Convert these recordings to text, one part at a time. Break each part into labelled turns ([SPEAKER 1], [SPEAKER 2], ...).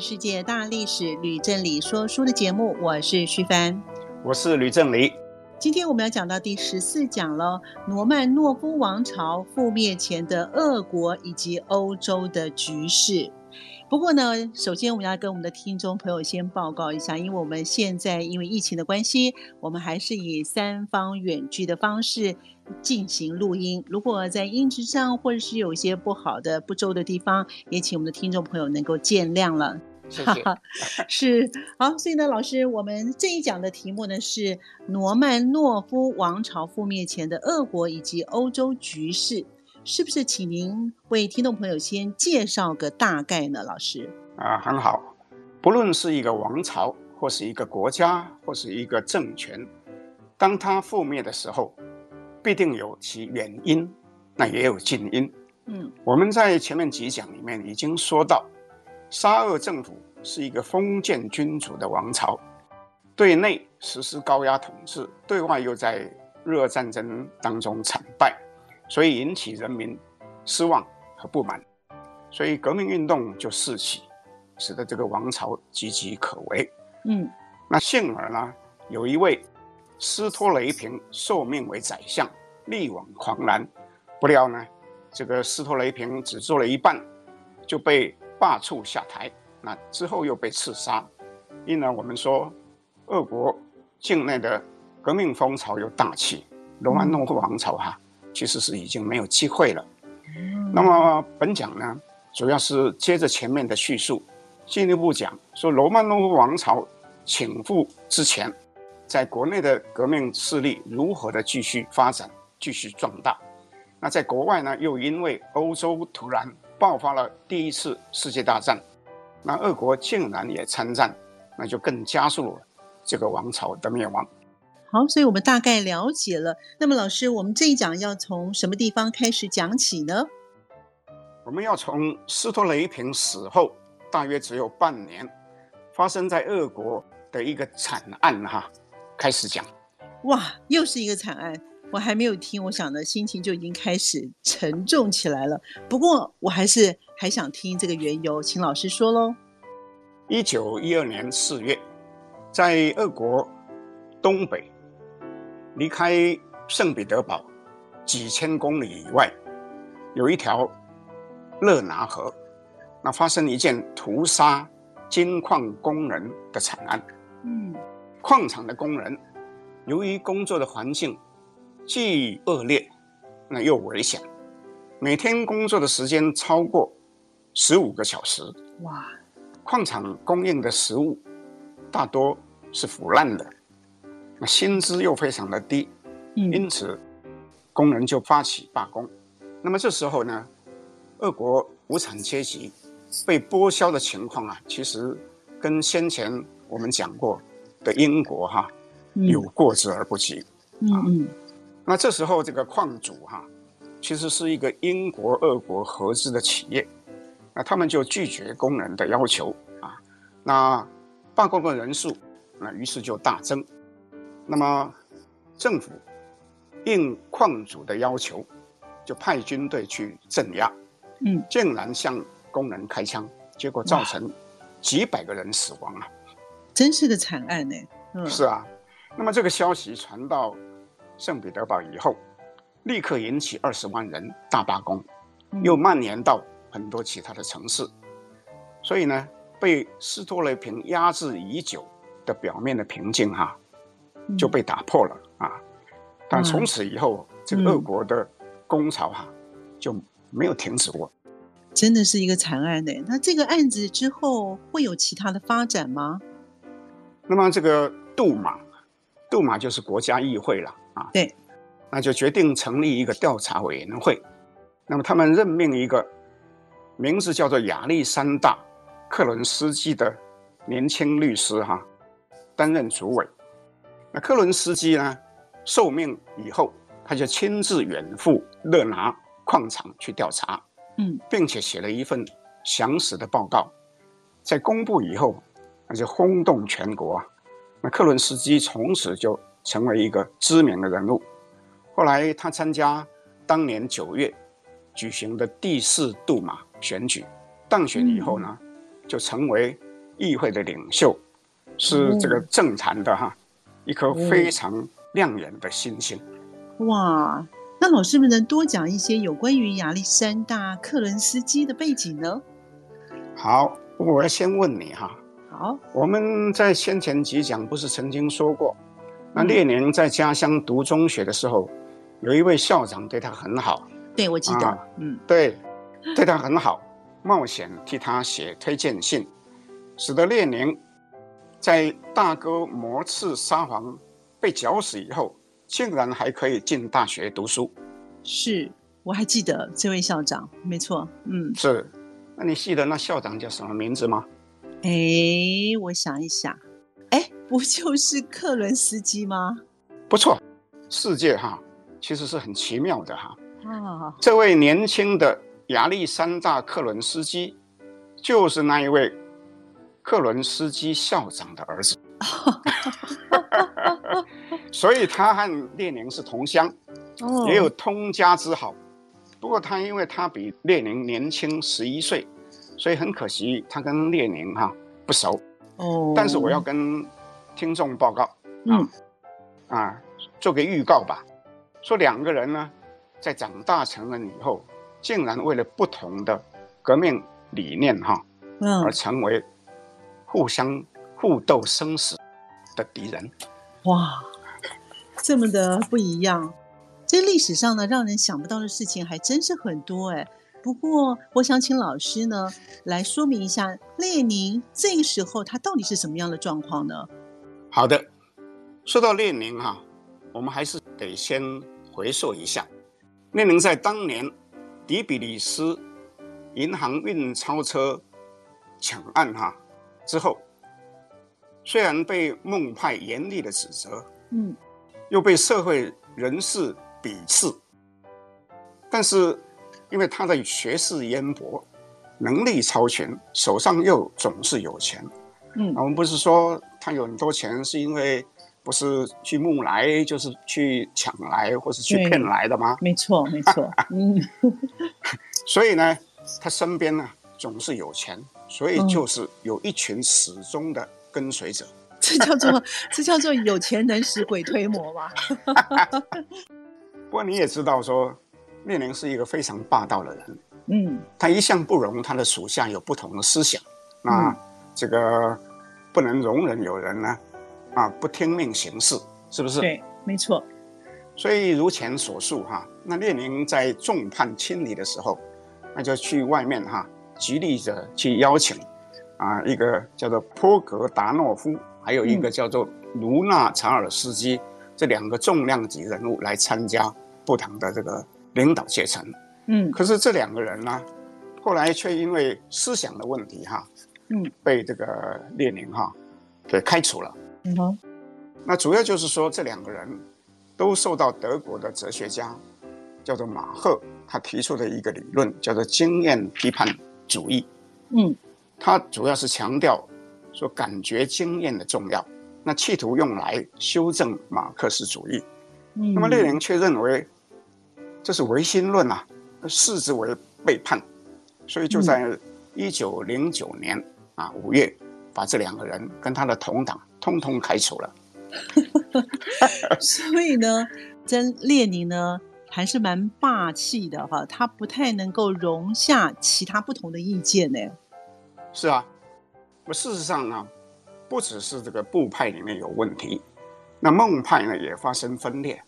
[SPEAKER 1] 世界大历史》吕正理说书的节目，我是徐帆，
[SPEAKER 2] 我是吕正理。
[SPEAKER 1] 今天我们要讲到第十四讲了，罗曼诺夫王朝覆灭前的俄国以及欧洲的局势。不过呢，首先我们要跟我们的听众朋友先报告一下，因为我们现在因为疫情的关系，我们还是以三方远距的方式进行录音。如果在音质上或者是有一些不好的、不周的地方，也请我们的听众朋友能够见谅了。
[SPEAKER 2] 谢谢。
[SPEAKER 1] 是好，所以呢，老师，我们这一讲的题目呢是罗曼诺夫王朝覆灭前的俄国以及欧洲局势。是不是请您为听众朋友先介绍个大概呢，老师？
[SPEAKER 2] 啊，很好。不论是一个王朝，或是一个国家，或是一个政权，当它覆灭的时候，必定有其原因，那也有近因。嗯，我们在前面几讲里面已经说到，沙俄政府是一个封建君主的王朝，对内实施高压统治，对外又在日俄战争当中惨败。所以引起人民失望和不满，所以革命运动就四起，使得这个王朝岌岌可危。嗯，那幸而呢，有一位斯托雷平受命为宰相，力挽狂澜。不料呢，这个斯托雷平只做了一半，就被罢黜下台。那之后又被刺杀。因而我们说，俄国境内的革命风潮又大起，罗曼诺夫王朝哈。其实是已经没有机会了。那么本讲呢，主要是接着前面的叙述，进一步讲说罗曼诺夫王朝倾覆之前，在国内的革命势力如何的继续发展、继续壮大。那在国外呢，又因为欧洲突然爆发了第一次世界大战，那俄国竟然也参战，那就更加速了这个王朝的灭亡。
[SPEAKER 1] 好，所以我们大概了解了。那么，老师，我们这一讲要从什么地方开始讲起呢？
[SPEAKER 2] 我们要从斯托雷平死后大约只有半年，发生在俄国的一个惨案哈开始讲。
[SPEAKER 1] 哇，又是一个惨案！我还没有听，我想的心情就已经开始沉重起来了。不过，我还是还想听这个缘由，请老师说喽。
[SPEAKER 2] 一九一二年四月，在俄国东北。离开圣彼得堡几千公里以外，有一条勒拿河，那发生一件屠杀金矿工人的惨案。嗯，矿场的工人由于工作的环境既恶劣，那又危险，每天工作的时间超过十五个小时。哇，矿场供应的食物大多是腐烂的。那薪资又非常的低，因此工人就发起罢工。那么这时候呢，俄国无产阶级被剥削的情况啊，其实跟先前我们讲过的英国哈有过之而不及。嗯嗯。那这时候这个矿主哈，其实是一个英国俄国合资的企业，那他们就拒绝工人的要求啊，那罢工的人数那于是就大增。那么，政府应矿主的要求，就派军队去镇压，嗯，竟然向工人开枪，结果造成几百个人死亡啊！
[SPEAKER 1] 真是个惨案呢。
[SPEAKER 2] 嗯，是啊。那么这个消息传到圣彼得堡以后，立刻引起二十万人大罢工，又蔓延到很多其他的城市，所以呢，被斯托雷平压制已久的表面的平静哈。就被打破了啊！但从此以后，嗯、这个俄国的工潮哈、啊、就没有停止过。
[SPEAKER 1] 真的是一个惨案呢。那这个案子之后会有其他的发展吗？
[SPEAKER 2] 那么这个杜马，杜马就是国家议会了啊。
[SPEAKER 1] 对，
[SPEAKER 2] 那就决定成立一个调查委员会。那么他们任命一个名字叫做亚历山大·克伦斯基的年轻律师哈，担任主委。那克伦斯基呢，受命以后，他就亲自远赴勒拿矿场去调查，
[SPEAKER 1] 嗯，
[SPEAKER 2] 并且写了一份详实的报告。在公布以后，那就轰动全国。那克伦斯基从此就成为一个知名的人物。后来他参加当年九月举行的第四杜马选举，当选以后呢，就成为议会的领袖，是这个政坛的哈一颗非常亮眼的新星。
[SPEAKER 1] 哇，那老师们能多讲一些有关于亚历山大·克伦斯基的背景呢？
[SPEAKER 2] 好。我要先问你哈，
[SPEAKER 1] 好，
[SPEAKER 2] 我们在先前几讲不是曾经说过，那列宁在家乡读中学的时候，有一位校长对他很好，
[SPEAKER 1] 对，我记得，
[SPEAKER 2] 啊、
[SPEAKER 1] 嗯，
[SPEAKER 2] 对，对他很好，冒险替他写推荐信，使得列宁在大哥磨刺沙皇被绞死以后，竟然还可以进大学读书。
[SPEAKER 1] 是，我还记得这位校长，没错，嗯，
[SPEAKER 2] 是。那你记得那校长叫什么名字吗？
[SPEAKER 1] 哎，我想一想，哎，不就是克伦斯基吗？
[SPEAKER 2] 不错，世界哈其实是很奇妙的哈。
[SPEAKER 1] 啊，
[SPEAKER 2] 这位年轻的亚历山大·克伦斯基，就是那一位克伦斯基校长的儿子。所以他和列宁是同乡，也有通家之好。不过他因为他比列宁年轻十一岁，所以很可惜他跟列宁哈不熟。
[SPEAKER 1] 哦，
[SPEAKER 2] 但是我要跟听众报告，
[SPEAKER 1] 嗯，
[SPEAKER 2] 啊，做个预告吧，说两个人呢，在长大成人以后，竟然为了不同的革命理念哈，
[SPEAKER 1] 嗯，
[SPEAKER 2] 而成为互相互斗生死的敌人。
[SPEAKER 1] 哇，这么的不一样。这历史上呢，让人想不到的事情还真是很多哎。不过，我想请老师呢来说明一下，列宁这个时候他到底是什么样的状况呢？
[SPEAKER 2] 好的，说到列宁哈，我们还是得先回溯一下。列宁在当年底比里斯银行运钞车抢案哈之后，虽然被孟派严厉的指责，
[SPEAKER 1] 嗯，
[SPEAKER 2] 又被社会人士。鄙视，但是因为他的学识渊博，能力超群，手上又总是有钱。
[SPEAKER 1] 嗯，
[SPEAKER 2] 我们不是说他有很多钱，是因为不是去募来，就是去抢来，或是去骗来的吗？
[SPEAKER 1] 没错，没错。嗯，
[SPEAKER 2] 所以呢，他身边呢总是有钱，所以就是有一群始终的跟随者。
[SPEAKER 1] 嗯、这叫做这叫做有钱能使鬼推磨吗？
[SPEAKER 2] 不过你也知道，说列宁是一个非常霸道的人，
[SPEAKER 1] 嗯，
[SPEAKER 2] 他一向不容他的属下有不同的思想，那这个不能容忍有人呢，啊，不听命行事，是不是？
[SPEAKER 1] 对，没错。
[SPEAKER 2] 所以如前所述哈，那列宁在众叛亲离的时候，那就去外面哈，极力的去邀请，啊，一个叫做波格达诺夫，还有一个叫做卢纳查尔斯基。嗯这两个重量级人物来参加不同的这个领导阶层，
[SPEAKER 1] 嗯，
[SPEAKER 2] 可是这两个人呢，后来却因为思想的问题哈，
[SPEAKER 1] 嗯，
[SPEAKER 2] 被这个列宁哈给开除了。
[SPEAKER 1] 嗯哼，
[SPEAKER 2] 那主要就是说这两个人都受到德国的哲学家叫做马赫他提出的一个理论，叫做经验批判主义。
[SPEAKER 1] 嗯，
[SPEAKER 2] 他主要是强调说感觉经验的重要。那企图用来修正马克思主义，
[SPEAKER 1] 嗯、
[SPEAKER 2] 那么列宁却认为这是唯心论啊，视之为背叛，所以就在一九零九年、嗯、啊五月，把这两个人跟他的同党通通开除了。
[SPEAKER 1] 所以呢，真列宁呢还是蛮霸气的哈，他不太能够容下其他不同的意见呢。
[SPEAKER 2] 是啊，那事实上呢？不只是这个布派里面有问题，那孟派呢也发生分裂。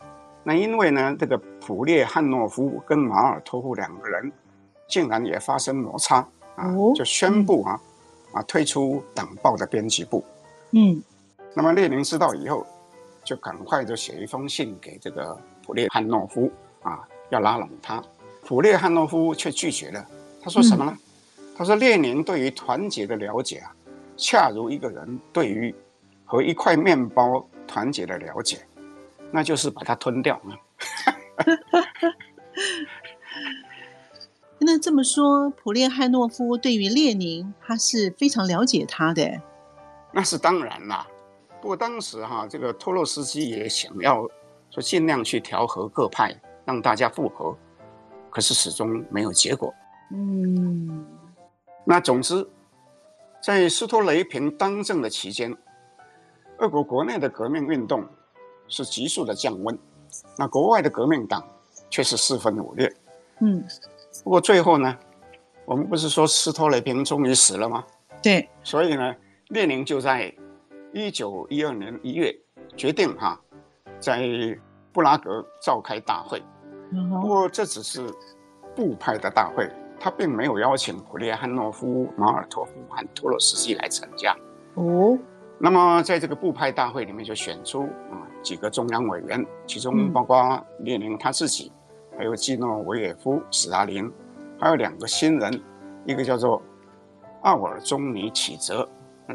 [SPEAKER 2] 那因为呢，这个普列汉诺夫跟马尔托夫两个人竟然也发生摩擦啊，就宣布啊、嗯、啊退出党报的编辑部。
[SPEAKER 1] 嗯，
[SPEAKER 2] 那么列宁知道以后，就赶快就写一封信给这个普列汉诺夫啊，要拉拢他。普列汉诺夫却拒绝了。他说什么呢？嗯、他说列宁对于团结的了解啊，恰如一个人对于和一块面包团结的了解，那就是把它吞掉嘛。
[SPEAKER 1] 那这么说，普列汉诺夫对于列宁，他是非常了解他的。
[SPEAKER 2] 那是当然啦。不过当时哈，这个托洛斯基也想要说尽量去调和各派，让大家复合，可是始终没有结果。嗯。那总之，在斯托雷平当政的期间，俄国国内的革命运动是急速的降温，那国外的革命党却是四分五裂。嗯。不过最后呢，我们不是说斯托雷平终于死了吗？
[SPEAKER 1] 对，
[SPEAKER 2] 所以呢，列宁就在一九一二年一月决定哈，在布拉格召开大会。不过这只是布派的大会，他并没有邀请普列汉诺夫、马尔托夫和托洛斯基来参加。哦，那么在这个布派大会里面就选出啊几个中央委员，其中包括列宁他自己。还有季诺维也夫、史达林，还有两个新人，一个叫做奥尔中尼启泽，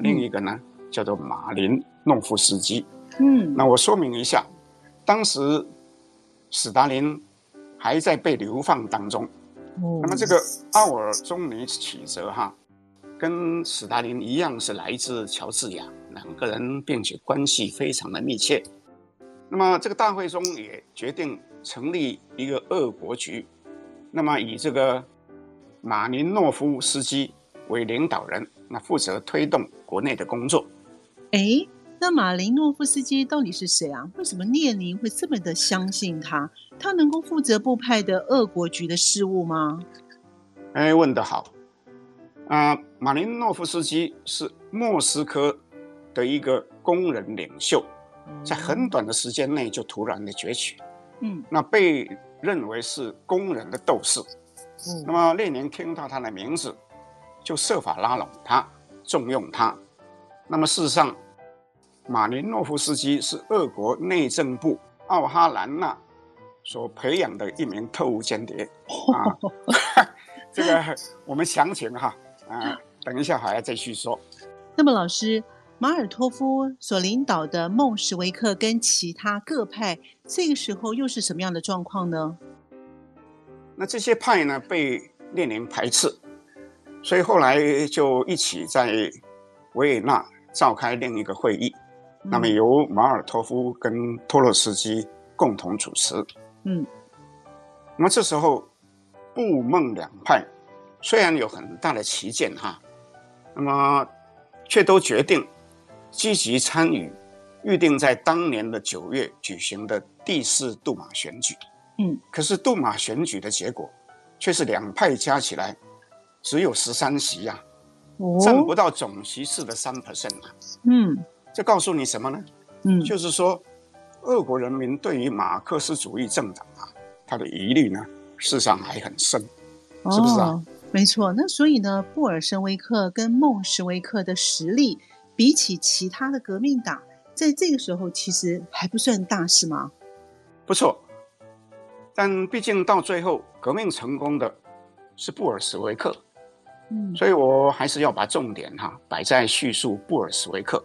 [SPEAKER 2] 另一个呢叫做马林诺夫斯基。嗯，那我说明一下，当时史达林还在被流放当中。哦，那么这个奥尔中尼启泽哈，跟史达林一样是来自乔治亚，两个人并且关系非常的密切。那么这个大会中也决定。成立一个俄国局，那么以这个马林诺夫斯基为领导人，那负责推动国内的工作。
[SPEAKER 1] 哎，那马林诺夫斯基到底是谁啊？为什么列宁会这么的相信他？他能够负责布派的俄国局的事务吗？
[SPEAKER 2] 哎，问得好。啊、呃，马林诺夫斯基是莫斯科的一个工人领袖，在很短的时间内就突然的崛起。嗯，那被认为是工人的斗士。嗯，那么列宁听到他的名字，就设法拉拢他，重用他。那么事实上，马林诺夫斯基是俄国内政部奥哈兰纳所培养的一名特务间谍。啊，这个我们详情哈，啊，等一下还要再续说。
[SPEAKER 1] 那么老师。马尔托夫所领导的孟什维克跟其他各派，这个时候又是什么样的状况呢？
[SPEAKER 2] 那这些派呢，被列宁排斥，所以后来就一起在维也纳召开另一个会议，嗯、那么由马尔托夫跟托洛斯基共同主持。嗯，那么这时候布孟两派虽然有很大的旗舰哈，那么却都决定。积极参与预定在当年的九月举行的第四杜马选举，嗯，可是杜马选举的结果却是两派加起来只有十三席呀，占不到总席次的三 percent 啊，嗯，这告诉你什么呢？嗯，就是说，俄国人民对于马克思主义政党啊，他的疑虑呢，事实上还很深，是不是啊？
[SPEAKER 1] 没错，那所以呢，布尔什维克跟孟什维克的实力。比起其他的革命党，在这个时候其实还不算大，是吗？
[SPEAKER 2] 不错，但毕竟到最后革命成功的是布尔什维克，嗯，所以我还是要把重点哈摆在叙述布尔什维克。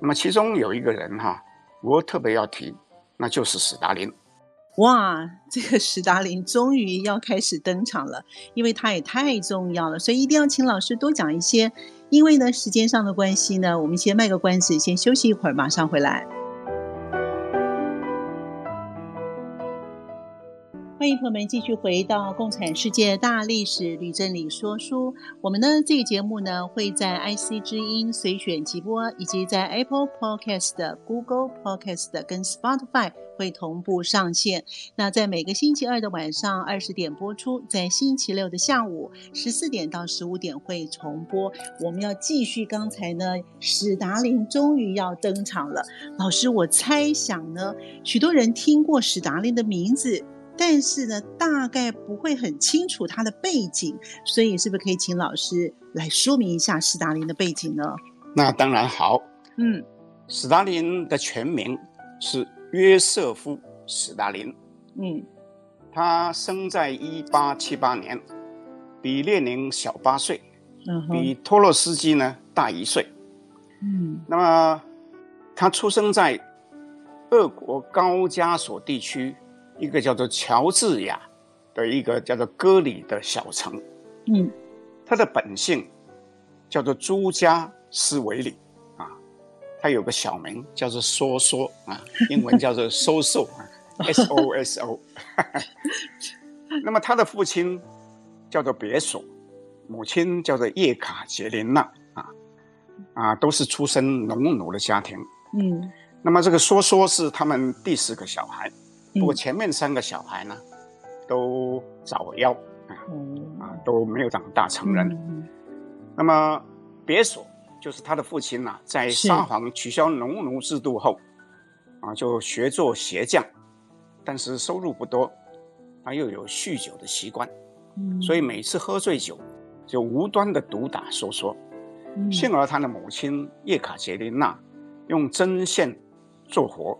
[SPEAKER 2] 那么其中有一个人哈，我特别要提，那就是史达林。
[SPEAKER 1] 哇，这个史达林终于要开始登场了，因为他也太重要了，所以一定要请老师多讲一些。因为呢，时间上的关系呢，我们先卖个关子，先休息一会儿，马上回来。欢迎朋友们继续回到《共产世界大历史吕振理说书》。我们呢，这个节目呢，会在 IC 之音随选即播，以及在 Apple Podcast、Google Podcast 跟 Spotify 会同步上线。那在每个星期二的晚上二十点播出，在星期六的下午十四点到十五点会重播。我们要继续刚才呢，史达林终于要登场了。老师，我猜想呢，许多人听过史达林的名字。但是呢，大概不会很清楚他的背景，所以是不是可以请老师来说明一下斯大林的背景呢？
[SPEAKER 2] 那当然好。嗯，史达林的全名是约瑟夫·史达林。
[SPEAKER 1] 嗯，
[SPEAKER 2] 他生在一八七八年，比列宁小八岁，
[SPEAKER 1] 嗯，
[SPEAKER 2] 比托洛斯基呢大一岁。
[SPEAKER 1] 嗯，
[SPEAKER 2] 那么他出生在俄国高加索地区一个叫做乔治亚的一个叫做戈里的小城。
[SPEAKER 1] 嗯，
[SPEAKER 2] 他的本姓叫做朱加斯维里啊，他有个小名叫做梭梭啊，英文叫做 Soso 啊，S O S O。那么他的父亲叫做别索，母亲叫做叶卡捷琳娜啊啊，都是出身农奴的家庭。
[SPEAKER 1] 嗯，
[SPEAKER 2] 那么这个梭梭是他们第四个小孩，
[SPEAKER 1] 嗯
[SPEAKER 2] 不过前面三个小孩呢都早夭啊啊都没有长大成人。
[SPEAKER 1] 嗯
[SPEAKER 2] 那么别索就是他的父亲呢、啊，在沙皇取消农奴制度后，啊，就学做鞋匠，但是收入不多，他又有酗酒的习惯，
[SPEAKER 1] 嗯
[SPEAKER 2] 所以每次喝醉酒就无端的毒打梭梭。
[SPEAKER 1] 嗯
[SPEAKER 2] 幸而他的母亲叶卡捷琳娜用针线做活，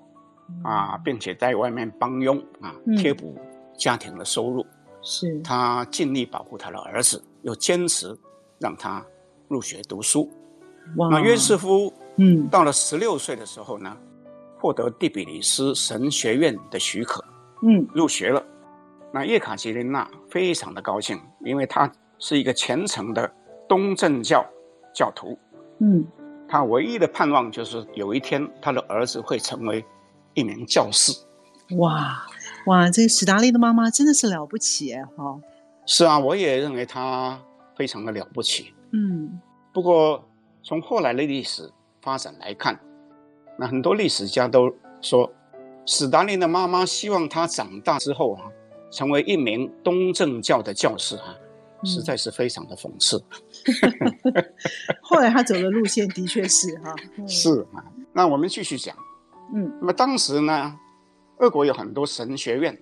[SPEAKER 2] 啊，并且在外面帮佣啊，
[SPEAKER 1] 嗯
[SPEAKER 2] 贴补家庭的收入。
[SPEAKER 1] 是
[SPEAKER 2] 他尽力保护他的儿子，又坚持让他入学读
[SPEAKER 1] 书。
[SPEAKER 2] 那约瑟夫，
[SPEAKER 1] 嗯
[SPEAKER 2] 到了十六岁的时候呢，获得第比利斯神学院的许可，
[SPEAKER 1] 嗯
[SPEAKER 2] 入学了。那叶卡捷琳娜非常的高兴，因为她是一个虔诚的东正教教徒。
[SPEAKER 1] 嗯
[SPEAKER 2] 她唯一的盼望就是有一天她的儿子会成为一名教士。
[SPEAKER 1] 哇哇，这个史达利的妈妈真的是了不起哎哈，
[SPEAKER 2] 是啊，我也认为她非常的了不起。
[SPEAKER 1] 嗯
[SPEAKER 2] 不过从后来的历史发展来看，那很多历史家都说，史达林的妈妈希望他长大之后啊，成为一名东正教的教士啊，实在是非常的讽刺。
[SPEAKER 1] 后来他走的路线的确是哈，嗯
[SPEAKER 2] 是啊，那我们继续讲。
[SPEAKER 1] 嗯
[SPEAKER 2] 那么当时呢，俄国有很多神学院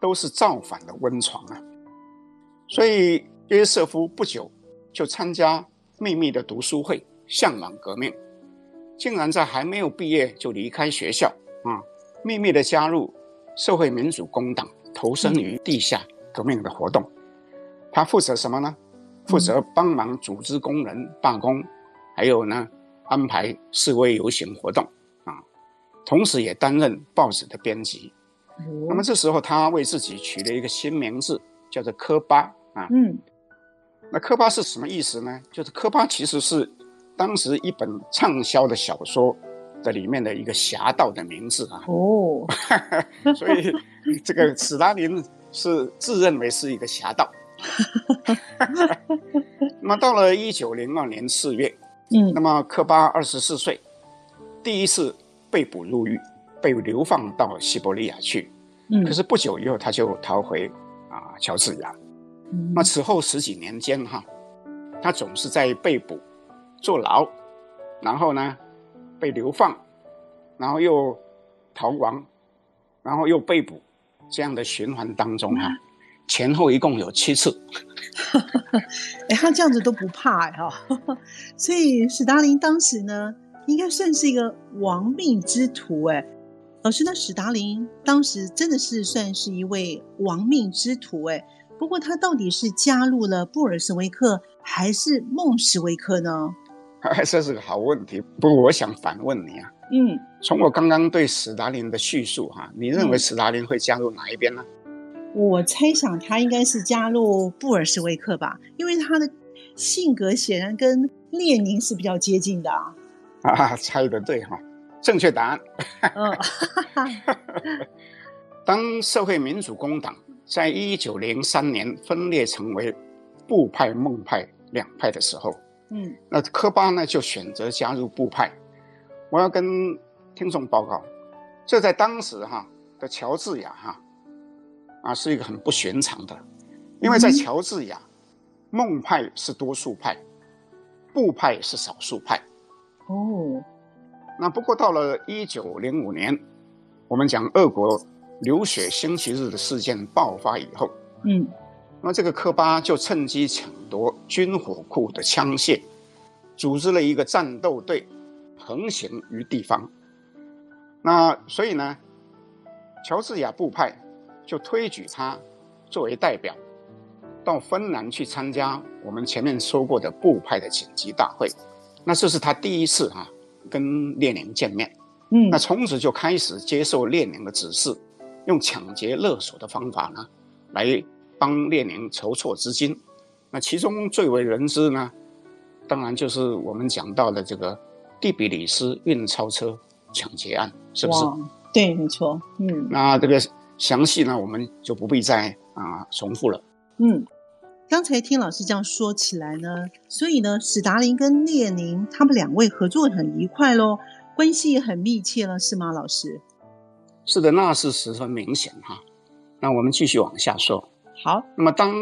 [SPEAKER 2] 都是造反的温床啊，所以约瑟夫不久就参加秘密的读书会，向往革命，竟然在还没有毕业就离开学校啊，秘密的加入社会民主工党，投身于地下革命的活动。他负责什么呢？负责帮忙组织工人罢工，还有呢，安排示威游行活动。同时也担任报纸的编辑。那么这时候，他为自己取了一个新名字，叫做科巴啊。
[SPEAKER 1] 嗯，
[SPEAKER 2] 那科巴是什么意思呢？就是科巴其实是当时一本畅销的小说的里面的一个侠盗的名字啊。
[SPEAKER 1] 哦，
[SPEAKER 2] 所以这个史达林是自认为是一个侠盗。那么到了一九零二年四月，
[SPEAKER 1] 嗯
[SPEAKER 2] 那么科巴二十四岁，第一次。被捕入狱，被流放到西伯利亚去。
[SPEAKER 1] 嗯，
[SPEAKER 2] 可是不久以后，他就逃回啊乔治亚。
[SPEAKER 1] 嗯，
[SPEAKER 2] 那此后十几年间，哈，他总是在被捕、坐牢，然后呢被流放，然后又逃亡，然后又被捕，这样的循环当中，哈、嗯，前后一共有七次。
[SPEAKER 1] 哎，他这样子都不怕哎哈，所以史达林当时呢。应该算是一个亡命之徒哎，老师，那史达林当时真的是算是一位亡命之徒哎。不过他到底是加入了布尔什维克还是孟什维克呢？
[SPEAKER 2] 这是个好问题。不过我想反问你啊，
[SPEAKER 1] 嗯，
[SPEAKER 2] 从我刚刚对史达林的叙述哈、啊，你认为史达林会加入哪一边呢？
[SPEAKER 1] 我猜想他应该是加入布尔什维克吧，因为他的性格显然跟列宁是比较接近的啊。
[SPEAKER 2] 啊，猜的对哈，正确答案。
[SPEAKER 1] 嗯，
[SPEAKER 2] 当社会民主工党在一九零三年分裂成为布派、孟派两派的时候，
[SPEAKER 1] 嗯，
[SPEAKER 2] 那科巴呢就选择加入布派。我要跟听众报告，这在当时哈的乔治亚哈啊是一个很不寻常的，因为在乔治亚，孟派是多数派，布派是少数派。
[SPEAKER 1] 哦，
[SPEAKER 2] 那不过到了一九零五年，我们讲俄国流血星期日的事件爆发以后，
[SPEAKER 1] 嗯，
[SPEAKER 2] 那这个科巴就趁机抢夺军火库的枪械，组织了一个战斗队，横行于地方。那所以呢，乔治亚布派就推举他作为代表，到芬兰去参加我们前面说过的布派的紧急大会。那这是他第一次、啊、跟列宁见面。嗯，那从此就开始接受列宁的指示，用抢劫勒索的方法呢，来帮列宁筹措资金。那其中最为人知呢，当然就是我们讲到的这个第比里斯运钞车抢劫案，是不是？
[SPEAKER 1] 对，没错。嗯，
[SPEAKER 2] 那这个详细呢，我们就不必再啊重复了。
[SPEAKER 1] 嗯，刚才听老师这样说起来呢，所以呢，史达林跟列宁他们两位合作很愉快喽，关系也很密切了，是吗，老师？
[SPEAKER 2] 是的，那是十分明显哈。那我们继续往下说。
[SPEAKER 1] 好，
[SPEAKER 2] 那么当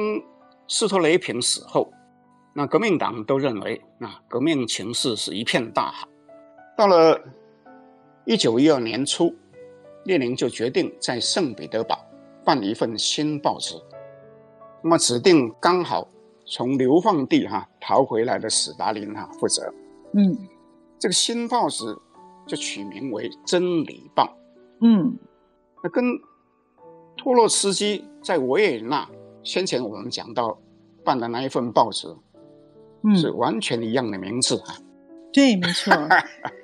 [SPEAKER 2] 斯托雷平死后，那革命党都认为那革命情势是一片大好。到了一九一二年初，列宁就决定在圣彼得堡办一份新报纸。那么指定刚好从流放地哈、啊、逃回来的史达林哈、啊、负责。
[SPEAKER 1] 嗯，
[SPEAKER 2] 这个新报纸就取名为《真理报》。
[SPEAKER 1] 嗯，
[SPEAKER 2] 那跟托洛茨基在维也纳先前我们讲到办的那一份报纸，嗯，是完全一样的名字啊。
[SPEAKER 1] 对，没错。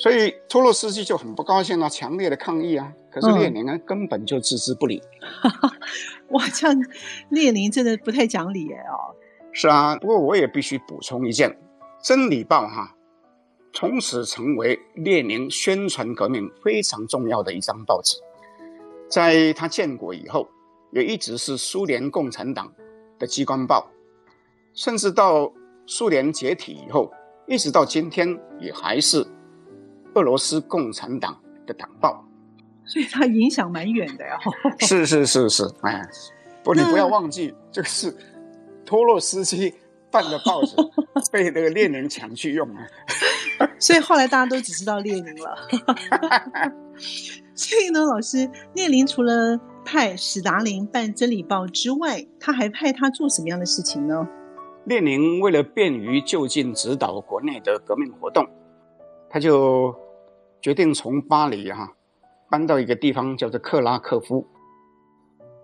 [SPEAKER 2] 所以托洛斯基就很不高兴啊，强烈的抗议啊。可是列宁呢，嗯、根本就置之不理。
[SPEAKER 1] 哇，这样列宁真的不太讲理哎哦。
[SPEAKER 2] 是啊，不过我也必须补充一件，《真理报》哈，从此成为列宁宣传革命非常重要的一张报纸。在他建国以后，也一直是苏联共产党的机关报，甚至到苏联解体以后，一直到今天也还是。俄罗斯共产党的党报，
[SPEAKER 1] 所以它影响蛮远的呀。
[SPEAKER 2] 是是是是，哎，不，你不要忘记，这个是托洛斯基办的报纸，被那个列宁抢去用了。
[SPEAKER 1] 所以后来大家都只知道列宁了。所以呢，老师，列宁除了派史达林办《真理报》之外，他还派他做什么样的事情呢？
[SPEAKER 2] 列宁为了便于就近指导国内的革命活动。他就决定从巴黎哈、啊、搬到一个地方，叫做克拉科夫。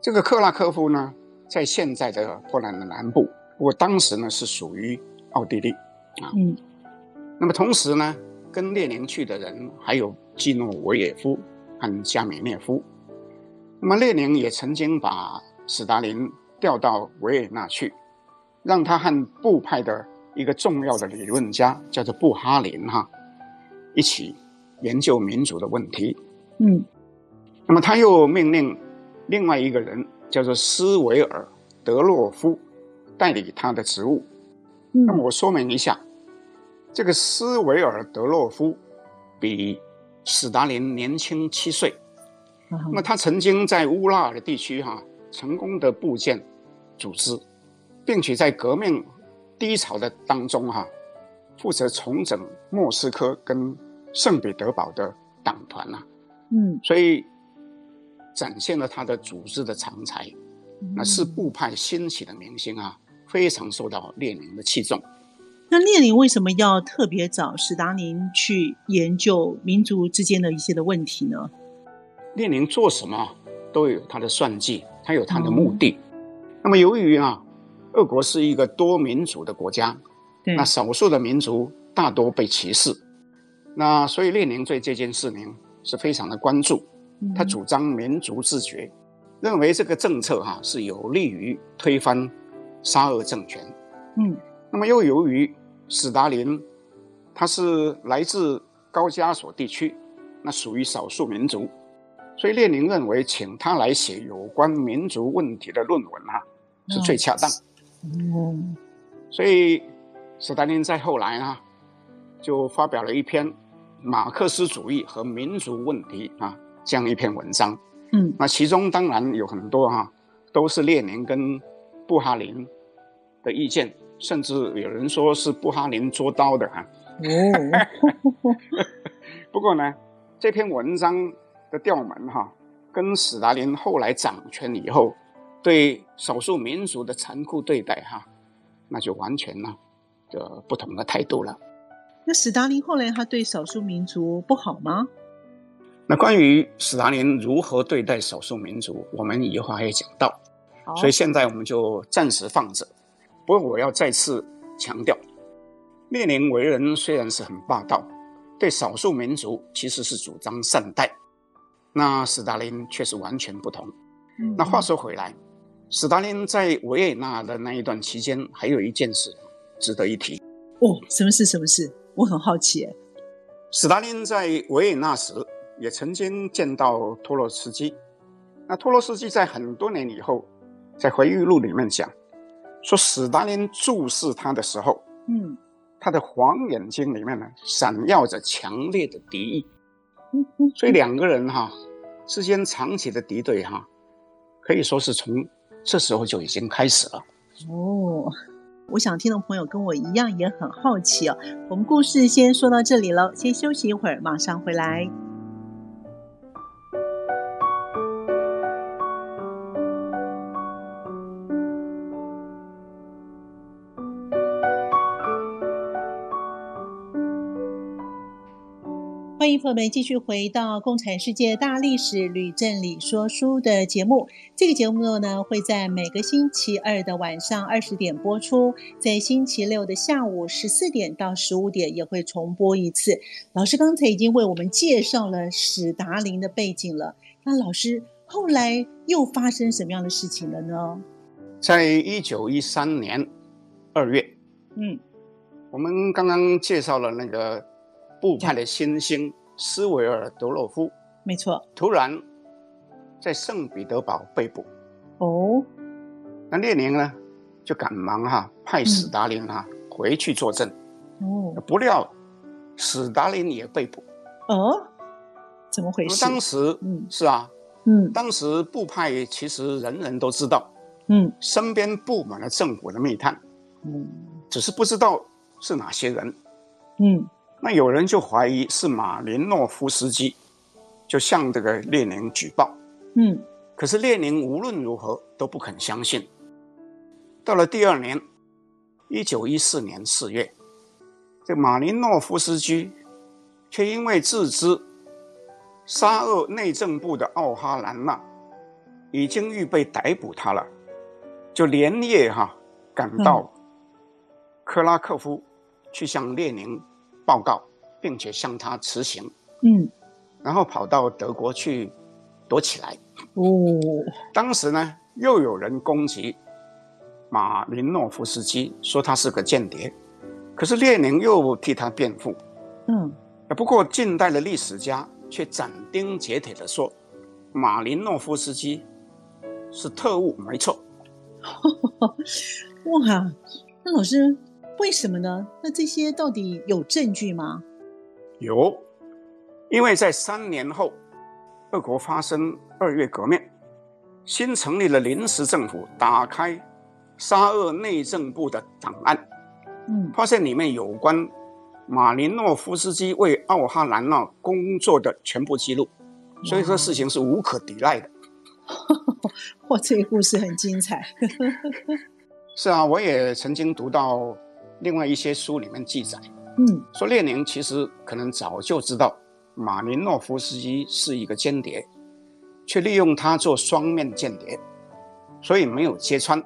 [SPEAKER 2] 这个克拉科夫呢，在现在的波兰的南部，不过当时呢是属于奥地利啊。
[SPEAKER 1] 嗯。
[SPEAKER 2] 那么同时呢，跟列宁去的人还有基诺维耶夫和加米涅夫。那么列宁也曾经把史达林调到维也纳去，让他和布派的一个重要的理论家叫做布哈林哈。一起研究民主的问题。
[SPEAKER 1] 嗯，
[SPEAKER 2] 那么他又命令另外一个人叫做斯维尔德洛夫代理他的职务。
[SPEAKER 1] 嗯，
[SPEAKER 2] 那么我说明一下，这个斯维尔德洛夫比史达林年轻七岁。
[SPEAKER 1] 嗯，
[SPEAKER 2] 那么他曾经在乌拉尔地区哈、啊、成功的部建组织，并且在革命低潮的当中哈、啊。负责重整莫斯科跟圣彼得堡的党团呐、啊，
[SPEAKER 1] 嗯，
[SPEAKER 2] 所以展现了他的组织的长才，那是部派兴起的明星啊，非常受到列宁的器重。
[SPEAKER 1] 那列宁为什么要特别找史达林去研究民族之间的一些的问题呢？
[SPEAKER 2] 列宁做什么都有他的算计，他有他的目的。嗯、那么由于啊，俄国是一个多民族的国家。那少数的民族大多被歧视，那所以列宁对这件事情是非常的关注，他主张民族自觉，认为这个政策哈是有利于推翻沙俄政权。
[SPEAKER 1] 嗯，
[SPEAKER 2] 那么又由于史达林他是来自高加索地区，那属于少数民族，所以列宁认为请他来写有关民族问题的论文啊是最恰当。
[SPEAKER 1] 嗯，
[SPEAKER 2] 所以。史达林在后来呢，就发表了一篇《马克思主义和民族问题》啊这样一篇文章。
[SPEAKER 1] 嗯，
[SPEAKER 2] 那其中当然有很多哈、啊，都是列宁跟布哈林的意见，甚至有人说是布哈林捉刀的哈、啊。
[SPEAKER 1] 哦。
[SPEAKER 2] 不过呢，这篇文章的调门哈、啊，跟斯大林后来掌权以后对少数民族的残酷对待哈、啊，那就完全呢。就不同的态度了。
[SPEAKER 1] 那史达林后来他对少数民族不好吗？
[SPEAKER 2] 那关于史达林如何对待少数民族，我们以后还会讲到，所以现在我们就暂时放着。不过我要再次强调，列宁为人虽然是很霸道，对少数民族其实是主张善待，那史达林却是完全不同。
[SPEAKER 1] 嗯、
[SPEAKER 2] 那话说回来，史达林在维也纳的那一段期间，还有一件事值得一提。
[SPEAKER 1] 哦，什么事？什么事？我很好奇。
[SPEAKER 2] 斯大林在维也纳时，也曾经见到托洛茨基。那托洛茨基在很多年以后，在回忆录里面讲，说斯大林注视他的时候，
[SPEAKER 1] 嗯，
[SPEAKER 2] 他的黄眼睛里面呢，闪耀着强烈的敌意。
[SPEAKER 1] 嗯嗯，
[SPEAKER 2] 所以两个人哈之间长期的敌对哈，可以说是从这时候就已经开始了。
[SPEAKER 1] 哦，我想听的朋友跟我一样也很好奇哦。我们故事先说到这里了，先休息一会儿，马上回来。欢迎朋友们继续回到《共产世界大历史吕振理说书》的节目。这个节目呢，会在每个星期二的晚上二十点播出，在星期六的下午十四点到十五点也会重播一次。老师刚才已经为我们介绍了史达林的背景了。那老师后来又发生什么样的事情了呢？
[SPEAKER 2] 在一九一三年二月，
[SPEAKER 1] 嗯，
[SPEAKER 2] 我们刚刚介绍了那个。部派的新星斯维尔德洛夫，
[SPEAKER 1] 没错，
[SPEAKER 2] 突然在圣彼得堡被捕。
[SPEAKER 1] 哦，
[SPEAKER 2] 那列宁呢，就赶忙哈派史达林哈、嗯、回去作证。
[SPEAKER 1] 哦，
[SPEAKER 2] 不料史达林也被捕。
[SPEAKER 1] 哦，怎么回事？
[SPEAKER 2] 当时，
[SPEAKER 1] 嗯，
[SPEAKER 2] 是啊，
[SPEAKER 1] 嗯，
[SPEAKER 2] 当时布派其实人人都知道，
[SPEAKER 1] 嗯，
[SPEAKER 2] 身边布满了政府的密探，
[SPEAKER 1] 嗯，
[SPEAKER 2] 只是不知道是哪些人，
[SPEAKER 1] 嗯。
[SPEAKER 2] 那有人就怀疑是马林诺夫斯基，就向这个列宁举报。
[SPEAKER 1] 嗯，
[SPEAKER 2] 可是列宁无论如何都不肯相信。到了第二年，一九一四年四月，这马林诺夫斯基却因为自知沙俄内政部的奥哈兰娜已经预备逮捕他了，就连夜哈、啊、赶到克拉科夫去向列宁。报告，并且向他辞行。
[SPEAKER 1] 嗯，
[SPEAKER 2] 然后跑到德国去躲起来。
[SPEAKER 1] 哦，
[SPEAKER 2] 当时呢，又有人攻击马林诺夫斯基，说他是个间谍。可是列宁又替他辩护。
[SPEAKER 1] 嗯，
[SPEAKER 2] 不过近代的历史家却斩钉截铁地说，马林诺夫斯基是特务，没错。
[SPEAKER 1] 哇，那老师。为什么呢？那这些到底有证据吗？
[SPEAKER 2] 有，因为在三年后，俄国发生二月革命，新成立了临时政府打开沙俄内政部的档案，
[SPEAKER 1] 嗯，发
[SPEAKER 2] 现里面有关马林诺夫斯基为奥哈兰娜工作的全部记录，所以说事情是无可抵赖的。
[SPEAKER 1] 哇，这个故事很精彩。
[SPEAKER 2] 是啊，我也曾经读到。另外一些书里面记载，
[SPEAKER 1] 嗯，
[SPEAKER 2] 说列宁其实可能早就知道马林诺夫斯基是一个间谍，却利用他做双面间谍，所以没有揭穿。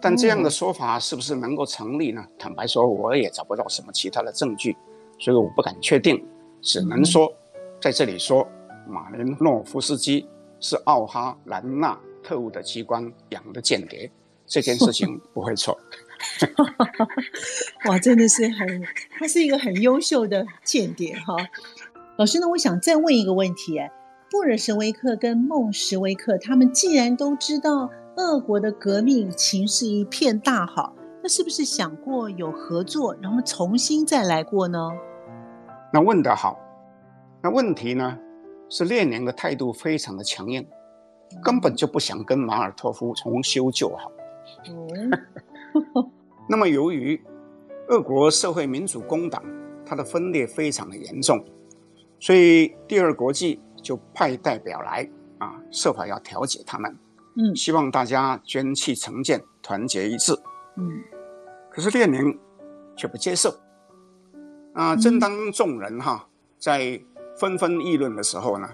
[SPEAKER 2] 但这样的说法是不是能够成立呢？嗯、坦白说，我也找不到什么其他的证据，所以我不敢确定，只能说、嗯、在这里说马林诺夫斯基是奥哈兰纳特务的机关养的间谍，这件事情不会错。
[SPEAKER 1] 哇，真的是很，他是一个很优秀的间谍哈。老师呢，我想再问一个问题，哎，布尔什维克跟孟什维克他们既然都知道俄国的革命情势一片大好，那是不是想过有合作，然后重新再来过呢？
[SPEAKER 2] 那问得好，那问题呢是列宁的态度非常的强硬，根本就不想跟马尔托夫重修旧好。
[SPEAKER 1] 嗯
[SPEAKER 2] 那么，由于俄国社会民主工党它的分裂非常的严重，所以第二国际就派代表来啊，设法要调解他们。
[SPEAKER 1] 嗯，
[SPEAKER 2] 希望大家捐弃成见，团结一致。
[SPEAKER 1] 嗯，
[SPEAKER 2] 可是列宁却不接受。啊，正当众人哈在纷纷议论的时候呢，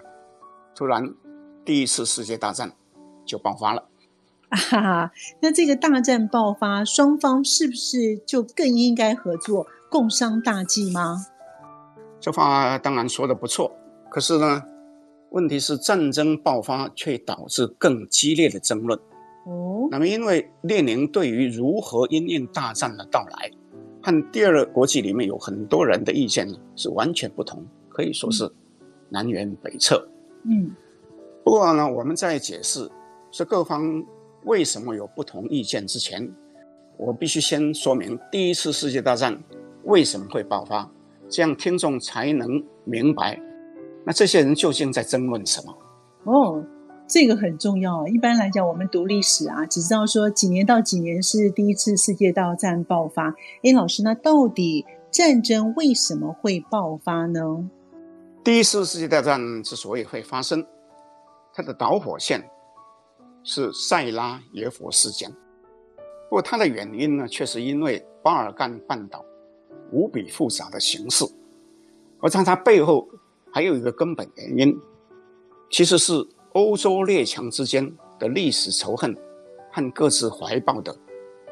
[SPEAKER 2] 突然第一次世界大战就爆发了。
[SPEAKER 1] 啊，那这个大战爆发，双方是不是就更应该合作，共商大计吗？
[SPEAKER 2] 这话当然说的不错，可是呢，问题是战争爆发却导致更激烈的争论。哦，那么因为列宁对于如何因应大战的到来，和第二国际里面有很多人的意见呢是完全不同，可以说是南辕北辙。嗯，不过呢，我们在解释是各方为什么有不同意见之前，我必须先说明第一次世界大战为什么会爆发。这样听众才能明白，那这些人究竟在争论什么？
[SPEAKER 1] 哦，这个很重要。一般来讲，我们读历史啊，只知道说几年到几年是第一次世界大战爆发。哎，老师，那到底战争为什么会爆发呢？
[SPEAKER 2] 第一次世界大战之所以会发生，它的导火线是塞拉耶夫事件。不过，它的原因呢，却是因为巴尔干半岛。无比复杂的形势，而在它背后还有一个根本原因，其实是欧洲列强之间的历史仇恨和各自怀抱的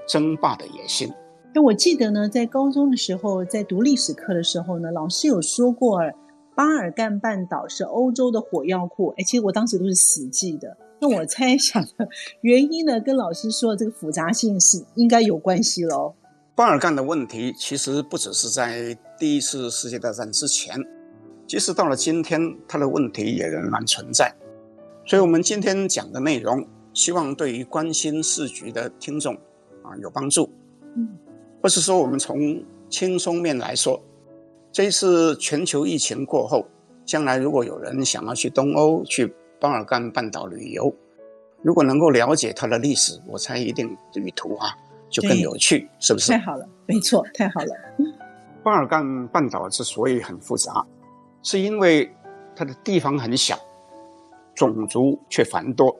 [SPEAKER 2] 争霸的野心。
[SPEAKER 1] 那我记得呢，在高中的时候，在读历史课的时候呢，老师有说过，巴尔干半岛是欧洲的火药库。哎，其实我当时都是死记的。那我猜想的原因呢，跟老师说的这个复杂性是应该有关系喽。
[SPEAKER 2] 巴尔干的问题其实不只是在第一次世界大战之前，即使到了今天，它的问题也仍然存在。所以，我们今天讲的内容，希望对于关心时局的听众啊有帮助。嗯，或是说，我们从轻松面来说，这一次全球疫情过后，将来如果有人想要去东欧、去巴尔干半岛旅游，如果能够了解它的历史，我猜一定旅途啊。就更有趣，是不是？
[SPEAKER 1] 太好了，没错，太好了。
[SPEAKER 2] 巴尔干半岛之所以很复杂，是因为它的地方很小，种族却繁多，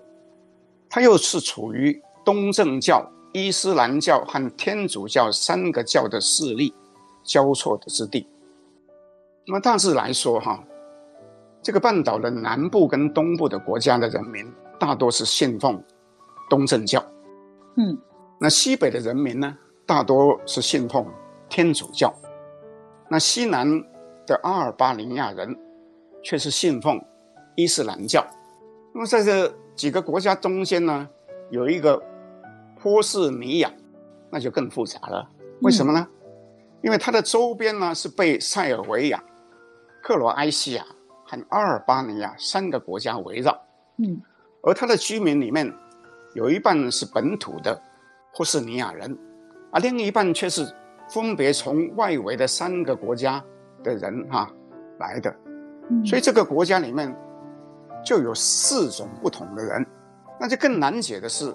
[SPEAKER 2] 它又是处于东正教、伊斯兰教和天主教三个教的势力交错的之地。那么大致来说，哈，这个半岛的南部跟东部的国家的人民大多是信奉东正教。嗯。那西北的人民呢，大多是信奉天主教；那西南的阿尔巴尼亚人却是信奉伊斯兰教。那么在这几个国家中间呢，有一个波斯尼亚，那就更复杂了。为什么呢？因为它的周边呢是被塞尔维亚、克罗埃西亚和阿尔巴尼亚三个国家围绕。嗯，而它的居民里面有一半是本土的。波斯尼亚人，而另一半却是分别从外围的三个国家的人哈、啊、来的，所以这个国家里面就有四种不同的人。那就更难解的是，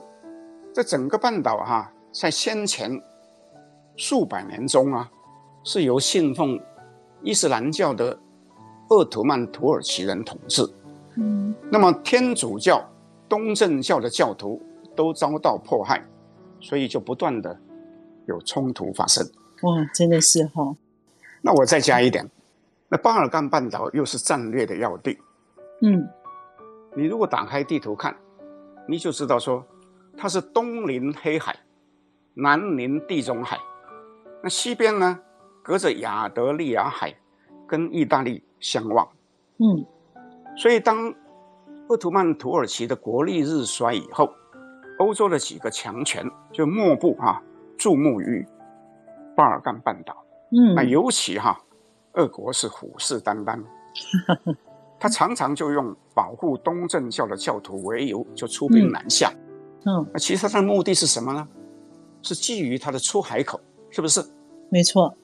[SPEAKER 2] 这整个半岛哈、啊，在先前数百年中啊，是由信奉伊斯兰教的鄂图曼土耳其人统治。嗯，那么天主教、东正教的教徒都遭到迫害。所以就不断的有冲突发生。
[SPEAKER 1] 哇，真的是哈、哦。
[SPEAKER 2] 那我再加一点，那巴尔干半岛又是战略的要地。嗯，你如果打开地图看，你就知道说，它是东临黑海，南临地中海，那西边呢，隔着亚得利亚海，跟意大利相望。嗯，所以当鄂图曼土耳其的国力日衰以后。欧洲的几个强权就莫不哈注目于巴尔干半岛，嗯，那尤其哈，俄国是虎视眈眈，他常常就用保护东正教的教徒为由，就出兵南下，嗯，那其实他的目的是什么呢？是觊觎他的出海口，是不是？
[SPEAKER 1] 没错。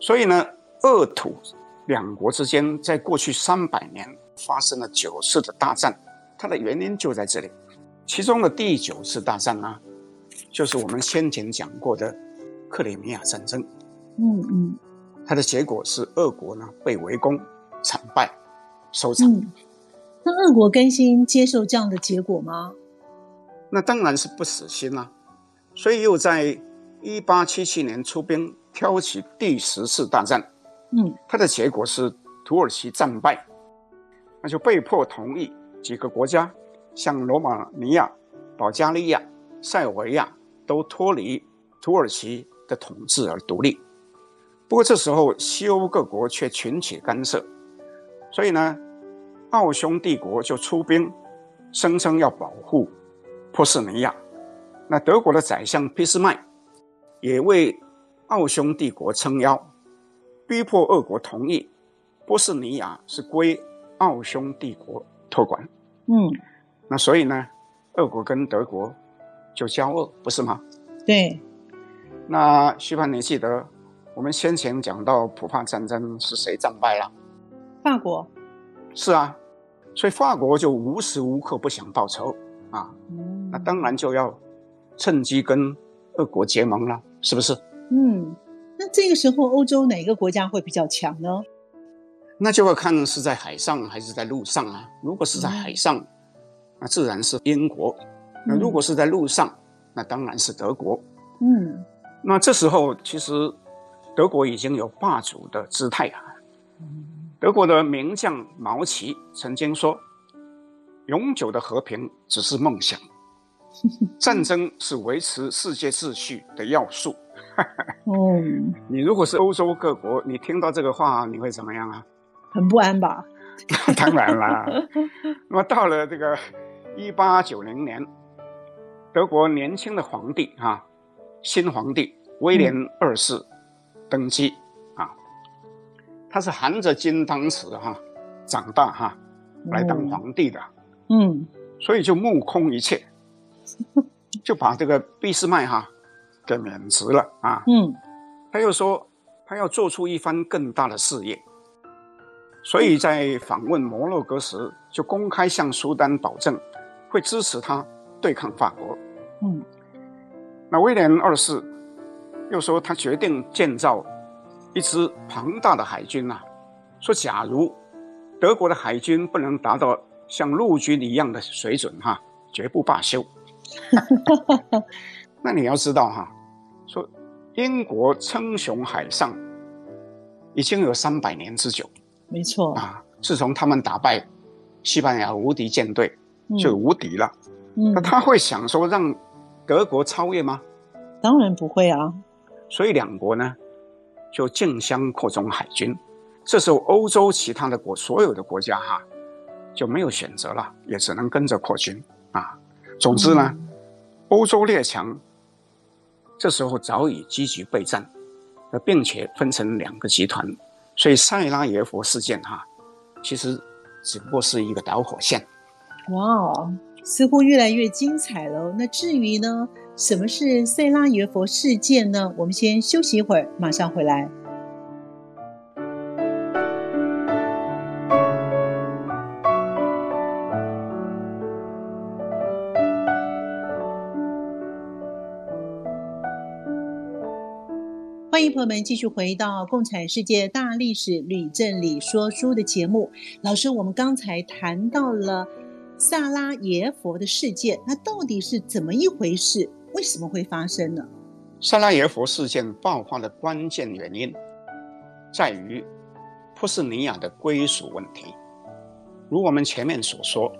[SPEAKER 2] 所以呢，鄂土两国之间在过去三百年发生了九次的大战，它的原因就在这里。其中的第九次大战呢，就是我们先前讲过的克里米亚战争。嗯嗯，它的结果是俄国呢被围攻，惨败，收场。
[SPEAKER 1] 嗯，那俄国甘心接受这样的结果吗？
[SPEAKER 2] 那当然是不死心啦，啊，所以又在一八七七年出兵挑起第十次大战。嗯，它的结果是土耳其战败，那就被迫同意几个国家像罗马尼亚、保加利亚、塞尔维亚都脱离土耳其的统治而独立。不过这时候西欧各国却群起干涉，所以呢，奥匈帝国就出兵，声称要保护波斯尼亚。那德国的宰相俾斯麦也为奥匈帝国撑腰，逼迫俄国同意波斯尼亚是归奥匈帝国托管。
[SPEAKER 1] 嗯，
[SPEAKER 2] 那所以呢，俄国跟德国就交恶，不是吗？
[SPEAKER 1] 对。
[SPEAKER 2] 那徐帆，你记得我们先前讲到普法战争是谁战败了？
[SPEAKER 1] 法国。
[SPEAKER 2] 是啊，所以法国就无时无刻不想报仇啊。
[SPEAKER 1] 嗯，
[SPEAKER 2] 那当然就要趁机跟俄国结盟了，是不是？
[SPEAKER 1] 嗯，那这个时候欧洲哪个国家会比较强呢？
[SPEAKER 2] 那就要看是在海上还是在陆上啊。如果是在海上，嗯、那自然是英国；那如果是在陆上，那当然是德国。
[SPEAKER 1] 嗯，
[SPEAKER 2] 那这时候其实德国已经有霸主的姿态啊。德国的名将毛奇曾经说：“永久的和平只是梦想，战争是维持世界秩序的要素。”
[SPEAKER 1] 哦，
[SPEAKER 2] 你如果是欧洲各国，你听到这个话，你会怎么样啊？
[SPEAKER 1] 很不安吧？
[SPEAKER 2] 当然啦。那么到了这个一八九零年，德国年轻的皇帝啊，新皇帝威廉二世登基。嗯他是含着金汤匙哈长大哈来当皇帝的，
[SPEAKER 1] 嗯，
[SPEAKER 2] 所以就目空一切，就把这个俾斯麦哈给免职了啊，
[SPEAKER 1] 嗯，
[SPEAKER 2] 他又说他要做出一番更大的事业，所以在访问摩洛哥时就公开向苏丹保证会支持他对抗法国，
[SPEAKER 1] 嗯，
[SPEAKER 2] 那威廉二世又说他决定建造。一支庞大的海军啊，说假如德国的海军不能达到像陆军一样的水准哈，绝不罢休。那你要知道哈，说英国称雄海上已经有三百年之久，
[SPEAKER 1] 没错
[SPEAKER 2] 啊。自从他们打败西班牙无敌舰队，就无敌了。
[SPEAKER 1] 嗯，
[SPEAKER 2] 那他会想说让德国超越吗？
[SPEAKER 1] 当然不会啊。
[SPEAKER 2] 所以两国呢？就竞相扩充海军，这时候欧洲其他的国所有的国家哈就没有选择了，也只能跟着扩军啊。总之呢，嗯、欧洲列强这时候早已积极备战，并且分成两个集团，所以塞拉耶佛事件哈其实只不过是一个导火线。
[SPEAKER 1] 哇哦，似乎越来越精彩了。那至于呢？什么是塞拉耶佛事件呢？我们先休息一会儿，马上回来。朋友们继续回到《共产世界大历史吕正理说书》的节目。老师，我们刚才谈到了萨拉耶佛的事件，那到底是怎么一回事？为什么会发生呢？
[SPEAKER 2] 萨拉耶佛事件爆发的关键原因在于波斯尼亚的归属问题。如我们前面所说，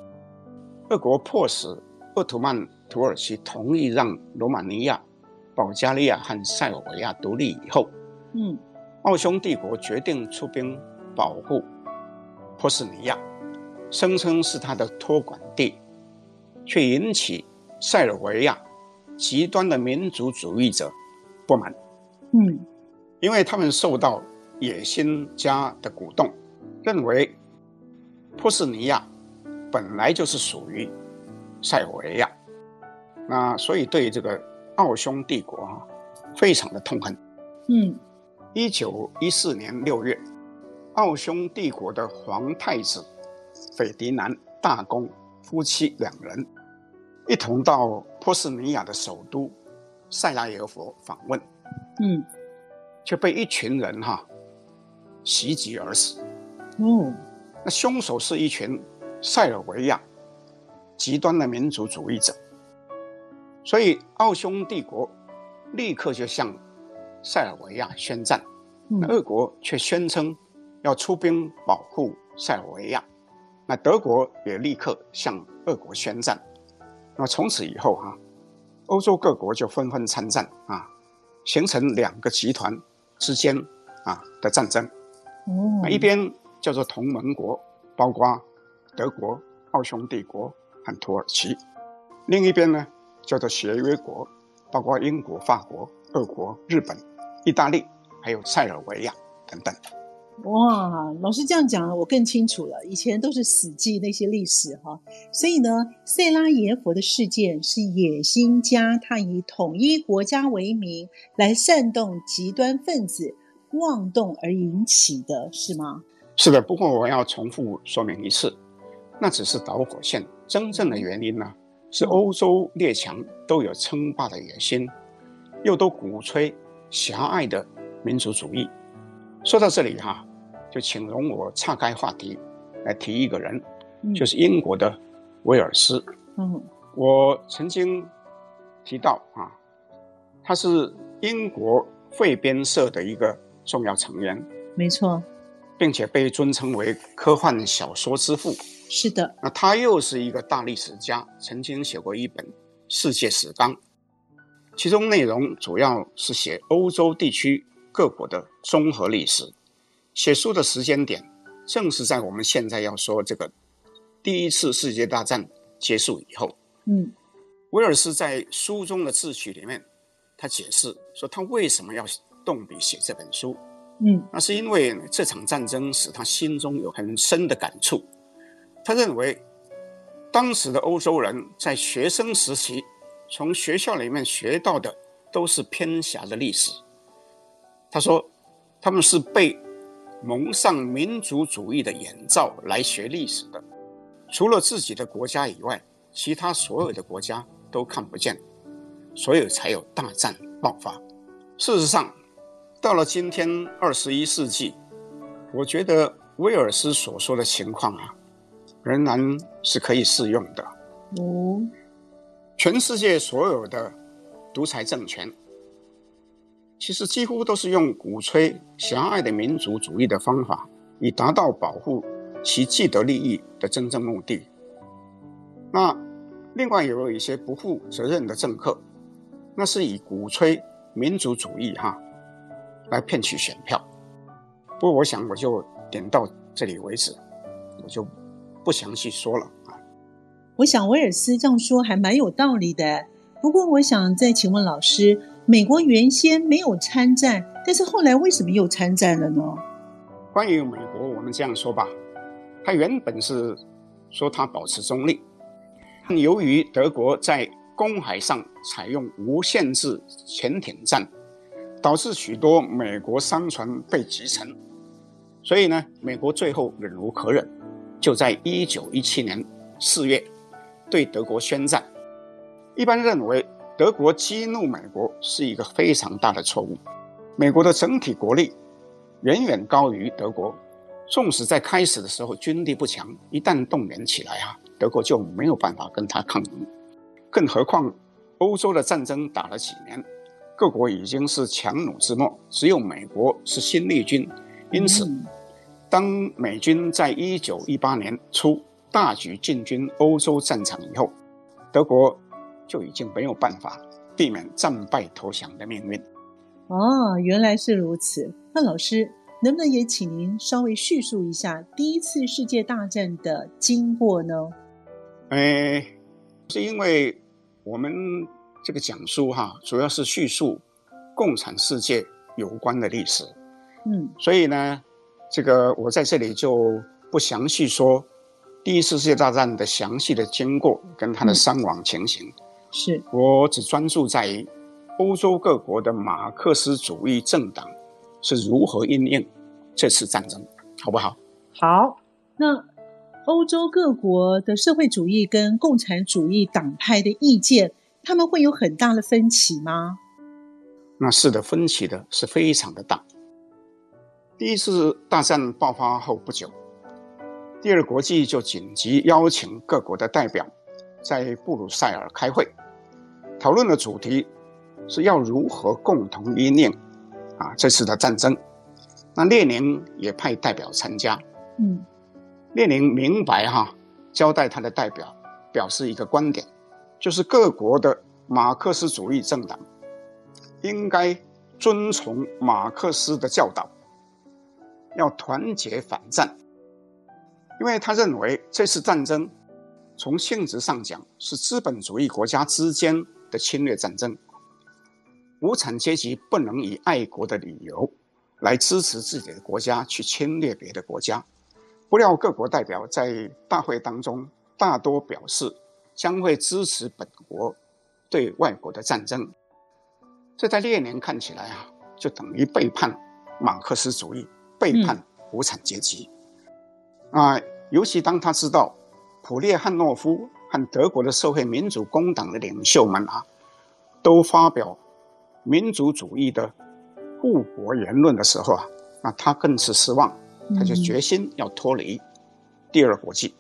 [SPEAKER 2] 俄国迫使鄂图曼土耳其同意让罗马尼亚、保加利亚和塞尔维亚独立以后，
[SPEAKER 1] 嗯，
[SPEAKER 2] 奥匈帝国决定出兵保护波斯尼亚，声称是他的托管地，却引起塞尔维亚。极端的民族主义者不满，
[SPEAKER 1] 嗯，
[SPEAKER 2] 因为他们受到野心家的鼓动，认为波斯尼亚本来就是属于塞尔维亚，那所以对这个奥匈帝国啊非常的痛恨。
[SPEAKER 1] 嗯，
[SPEAKER 2] 一九一四年六月，奥匈帝国的皇太子斐迪南大公夫妻两人。一同到波斯尼亚的首都塞拉耶佛访问，
[SPEAKER 1] 嗯，
[SPEAKER 2] 却被一群人哈袭击而死。
[SPEAKER 1] 哦，
[SPEAKER 2] 那凶手是一群塞尔维亚极端的民族主义者，所以奥匈帝国立刻就向塞尔维亚宣战，
[SPEAKER 1] 那，
[SPEAKER 2] 俄国却宣称要出兵保护塞尔维亚，那德国也立刻向俄国宣战。那从此以后哈、啊，欧洲各国就纷纷参战啊，形成两个集团之间啊的战争。哦，那一边叫做同盟国，包括德国、奥匈帝国和土耳其；另一边呢叫做协约国，包括英国、法国、俄国、日本、意大利，还有塞尔维亚等等。
[SPEAKER 1] 哇，老师这样讲，我更清楚了。以前都是死记那些历史哈，所以呢，塞拉耶佛的事件是野心家他以统一国家为名来煽动极端分子妄动而引起的，是吗？
[SPEAKER 2] 是的，不过我要重复说明一次，那只是导火线，真正的原因呢，是欧洲列强都有称霸的野心，又都鼓吹狭隘的民族主义。说到这里哈。就请容我岔开话题，来提一个人，嗯、就是英国的威尔斯。嗯，我曾经提到啊，他是英国汇编社的一个重要成员。
[SPEAKER 1] 没错，
[SPEAKER 2] 并且被尊称为科幻小说之父。
[SPEAKER 1] 是的，
[SPEAKER 2] 那他又是一个大历史家，曾经写过一本《世界史纲》，其中内容主要是写欧洲地区各国的综合历史。写书的时间点，正是在我们现在要说这个第一次世界大战结束以后。嗯，威尔斯在书中的自序里面，他解释说他为什么要动笔写这本书。嗯，那是因为这场战争使他心中有很深的感触。他认为，当时的欧洲人在学生时期从学校里面学到的都是偏狭的历史。他说，他们是被蒙上民族主义的眼罩来学历史的，除了自己的国家以外，其他所有的国家都看不见，所以才有大战爆发。事实上，到了今天二十一世纪，我觉得威尔斯所说的情况啊，仍然是可以适用的。哦，全世界所有的独裁政权。其实几乎都是用鼓吹狭隘的民族主义的方法，以达到保护其既得利益的真正目的。那另外也有一些不负责任的政客，那是以鼓吹民族主义哈来骗取选票。不过我想我就点到这里为止，我就不详细说了啊。
[SPEAKER 1] 我想威尔斯这样说还蛮有道理的。不过我想再请问老师。美国原先没有参战，但是后来为什么又参战了呢？
[SPEAKER 2] 关于美国，我们这样说吧，他原本是说他保持中立，由于德国在公海上采用无限制潜艇战，导致许多美国商船被击沉，所以呢，美国最后忍无可忍，就在一九一七年四月对德国宣战。一般认为。德国激怒美国是一个非常大的错误。美国的整体国力远远高于德国，纵使在开始的时候军力不强，一旦动员起来啊，德国就没有办法跟他抗衡。更何况欧洲的战争打了几年，各国已经是强弩之末，只有美国是新力军。因此，当美军在一九一八年初大举进军欧洲战场以后，德国。就已经没有办法避免战败投降的命运。
[SPEAKER 1] 哦，原来是如此。那老师能不能也请您稍微叙述一下第一次世界大战的经过呢？
[SPEAKER 2] 哎，是因为我们这个讲述哈，主要是叙述共产世界有关的历史。嗯，所以呢，这个我在这里就不详细说第一次世界大战的详细的经过跟它的伤亡情形。嗯
[SPEAKER 1] 是
[SPEAKER 2] 我只专注在欧洲各国的马克思主义政党是如何应应这次战争，好不好？
[SPEAKER 1] 好。那欧洲各国的社会主义跟共产主义党派的意见，他们会有很大的分歧吗？
[SPEAKER 2] 那是的，分歧的是非常的大。第一次大战爆发后不久，第二国际就紧急邀请各国的代表在布鲁塞尔开会。讨论的主题是要如何共同因应啊这次的战争。那列宁也派代表参加。嗯，列宁明白哈，交代他的代表，表示一个观点，就是各国的马克思主义政党应该遵从马克思的教导，要团结反战，因为他认为这次战争从性质上讲是资本主义国家之间的侵略战争，无产阶级不能以爱国的理由来支持自己的国家去侵略别的国家。不料各国代表在大会当中大多表示将会支持本国对外国的战争，这在列宁看起来啊，就等于背叛马克思主义，背叛无产阶级。嗯、啊，尤其当他知道普列汉诺夫和德国的社会民主工党的领袖们啊，都发表民族主义的护国言论的时候啊，那他更是失望。他就决心要脱离第二国际。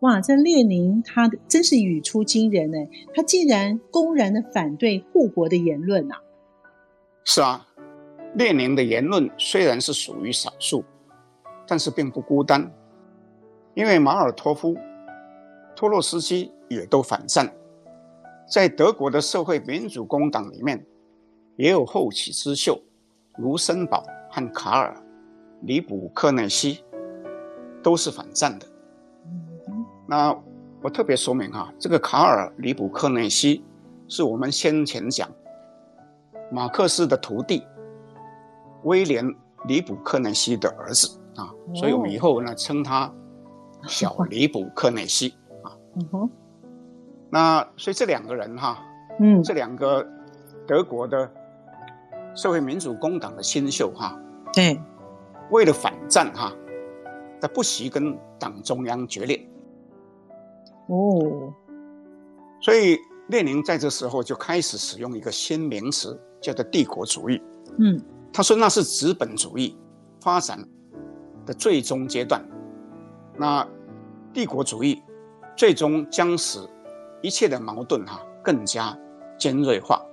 [SPEAKER 1] 哇，这列宁他真是语出惊人呢！他竟然公然的反对护国的言论啊！
[SPEAKER 2] 是啊，列宁的言论虽然是属于少数，但是并不孤单，因为马尔托夫、托洛斯基也都反战，在德国的社会民主工党里面，也有后起之秀卢森堡和卡尔。里卜克内西都是反战的。那我特别说明哈，这个卡尔里卜克内西是我们先前讲马克思的徒弟威廉里卜克内西的儿子啊，所以我们以后呢称他小 里卜克内西啊。嗯哼那所以这两个人哈，嗯，这两个德国的社会民主工党的新秀哈，
[SPEAKER 1] 对。
[SPEAKER 2] 为了反战哈，他不惜跟党中央决裂。
[SPEAKER 1] 哦，
[SPEAKER 2] 所以列宁在这时候就开始使用一个新名词，叫做帝国主义。
[SPEAKER 1] 嗯，
[SPEAKER 2] 他说那是资本主义发展的最终阶段。那帝国主义最终将使一切的矛盾哈更加尖锐化。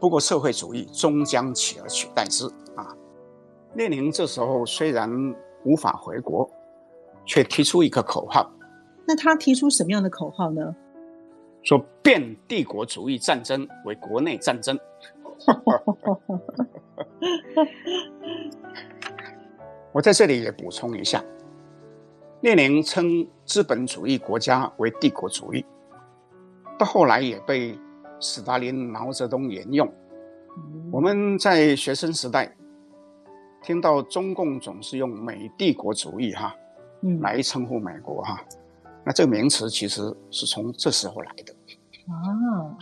[SPEAKER 2] 不过社会主义终将起而取代之啊。列宁这时候虽然无法回国，却提出一个口号。
[SPEAKER 1] 那他提出什么样的口号呢？
[SPEAKER 2] 说变帝国主义战争为国内战争。我在这里也补充一下，列宁称资本主义国家为帝国主义，到后来也被斯大林、毛泽东沿用。嗯、我们在学生时代。听到中共总是用“美帝国主义”哈，嗯，来称呼美国哈，那这个名词其实是从这时候来的
[SPEAKER 1] 啊。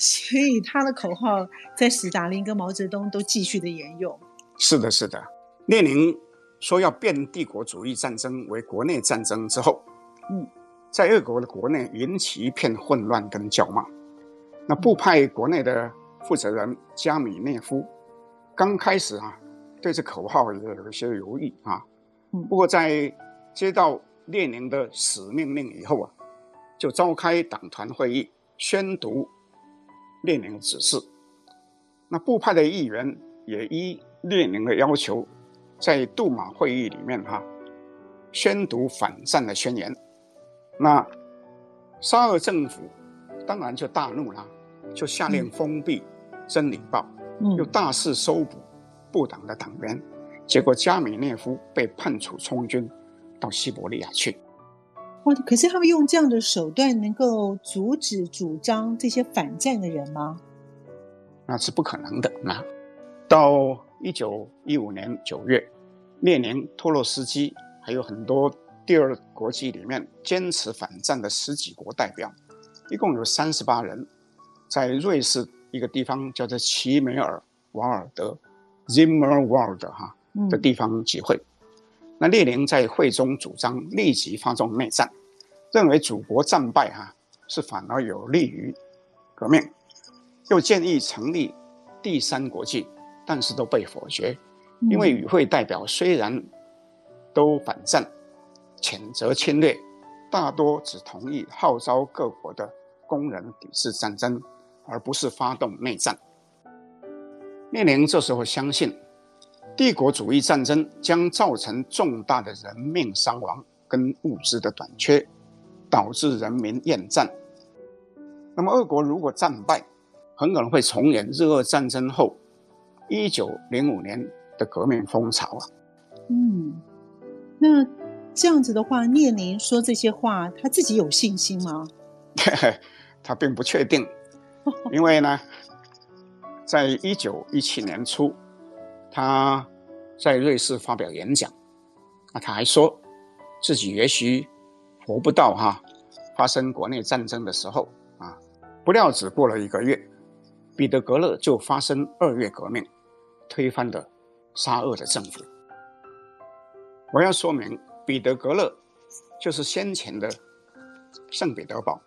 [SPEAKER 1] 所以他的口号在斯大林跟毛泽东都继续的沿用。
[SPEAKER 2] 是的，是的。列宁说要变帝国主义战争为国内战争之后，嗯，在俄国的国内引起一片混乱跟叫骂。那布派国内的负责人加米涅夫。刚开始啊，对这口号也有一些犹豫啊。不过在接到列宁的死命令以后啊，就召开党团会议，宣读列宁的指示。那部派的议员也依列宁的要求，在杜马会议里面哈、啊，宣读反战的宣言。那沙俄政府当然就大怒了，就下令封闭《真理报》。又大肆搜捕不党的党员，结果加米涅夫被判处充军，到西伯利亚去。
[SPEAKER 1] 哇！可是他们用这样的手段能够阻止主张这些反战的人吗？
[SPEAKER 2] 那是不可能的。那到一九一五年九月，列宁、托洛斯基还有很多第二国际里面坚持反战的十几国代表，一共有三十八人，在瑞士。一个地方叫做齐梅尔瓦尔德 （Zimmerwald） 哈的地方集会。那列宁在会中主张立即发动内战，认为祖国战败哈是反而有利于革命，又建议成立第三国际，但是都被否决，因为与会代表虽然都反战、谴责侵略，大多只同意号召各国的工人抵制战争。而不是发动内战。列宁这时候相信，帝国主义战争将造成重大的人命伤亡跟物资的短缺，导致人民厌战。那么，俄国如果战败，很可能会重演日俄战争后一九零五年的革命风潮啊。
[SPEAKER 1] 嗯，那这样子的话，列宁说这些话，他自己有信心吗？
[SPEAKER 2] 他并不确定，因为呢，在一九一七年初，他在瑞士发表演讲，啊，他还说自己也许活不到哈发生国内战争的时候啊，不料只过了一个月，彼得格勒就发生二月革命，推翻了沙俄的政府。我要说明，彼得格勒就是先前的圣彼得堡。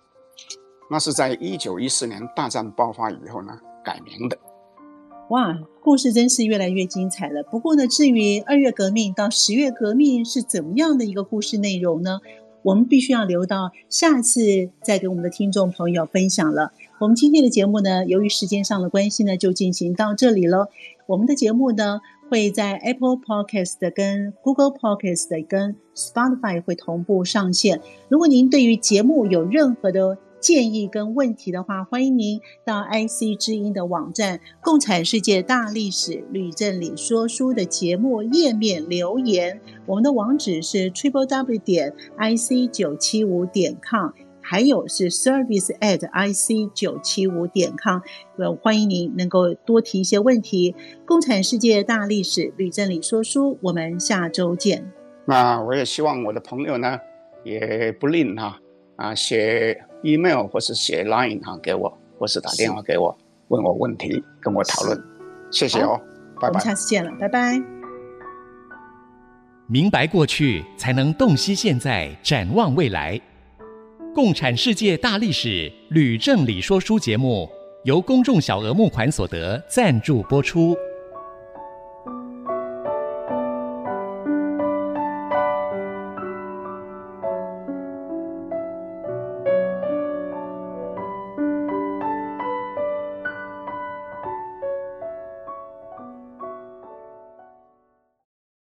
[SPEAKER 2] 那是在一九一四年大战爆发以后呢，改名的。
[SPEAKER 1] 哇，故事真是越来越精彩了。不过呢，至于二月革命到十月革命是怎么样的一个故事内容呢？我们必须要留到下次再给我们的听众朋友分享了。我们今天的节目呢，由于时间上的关系呢，就进行到这里了。我们的节目呢，会在 Apple Podcast、跟 Google Podcast、跟 Spotify 会同步上线。如果您对于节目有任何的建议跟问题的话，欢迎您到 IC 之音的网站《共产世界大历史吕正理说书》的节目页面留言。我们的网址是 triple w 点 ic 九七五点 com，还有是 service at ic 九七五点 com。呃欢迎您能够多提一些问题。《共产世界大历史吕正理说书》，我们下周见。
[SPEAKER 2] 那我也希望我的朋友呢，也不吝哈啊写。Email 或是写 line 哈给我，或是打电话给我，问我问题，跟我讨论。谢谢哦，拜拜。我们
[SPEAKER 1] 下次见了，拜拜。
[SPEAKER 3] 明白过去，才能洞悉现在，展望未来。共产世界大历史吕正理说书节目，由公众小额募款所得赞助播出。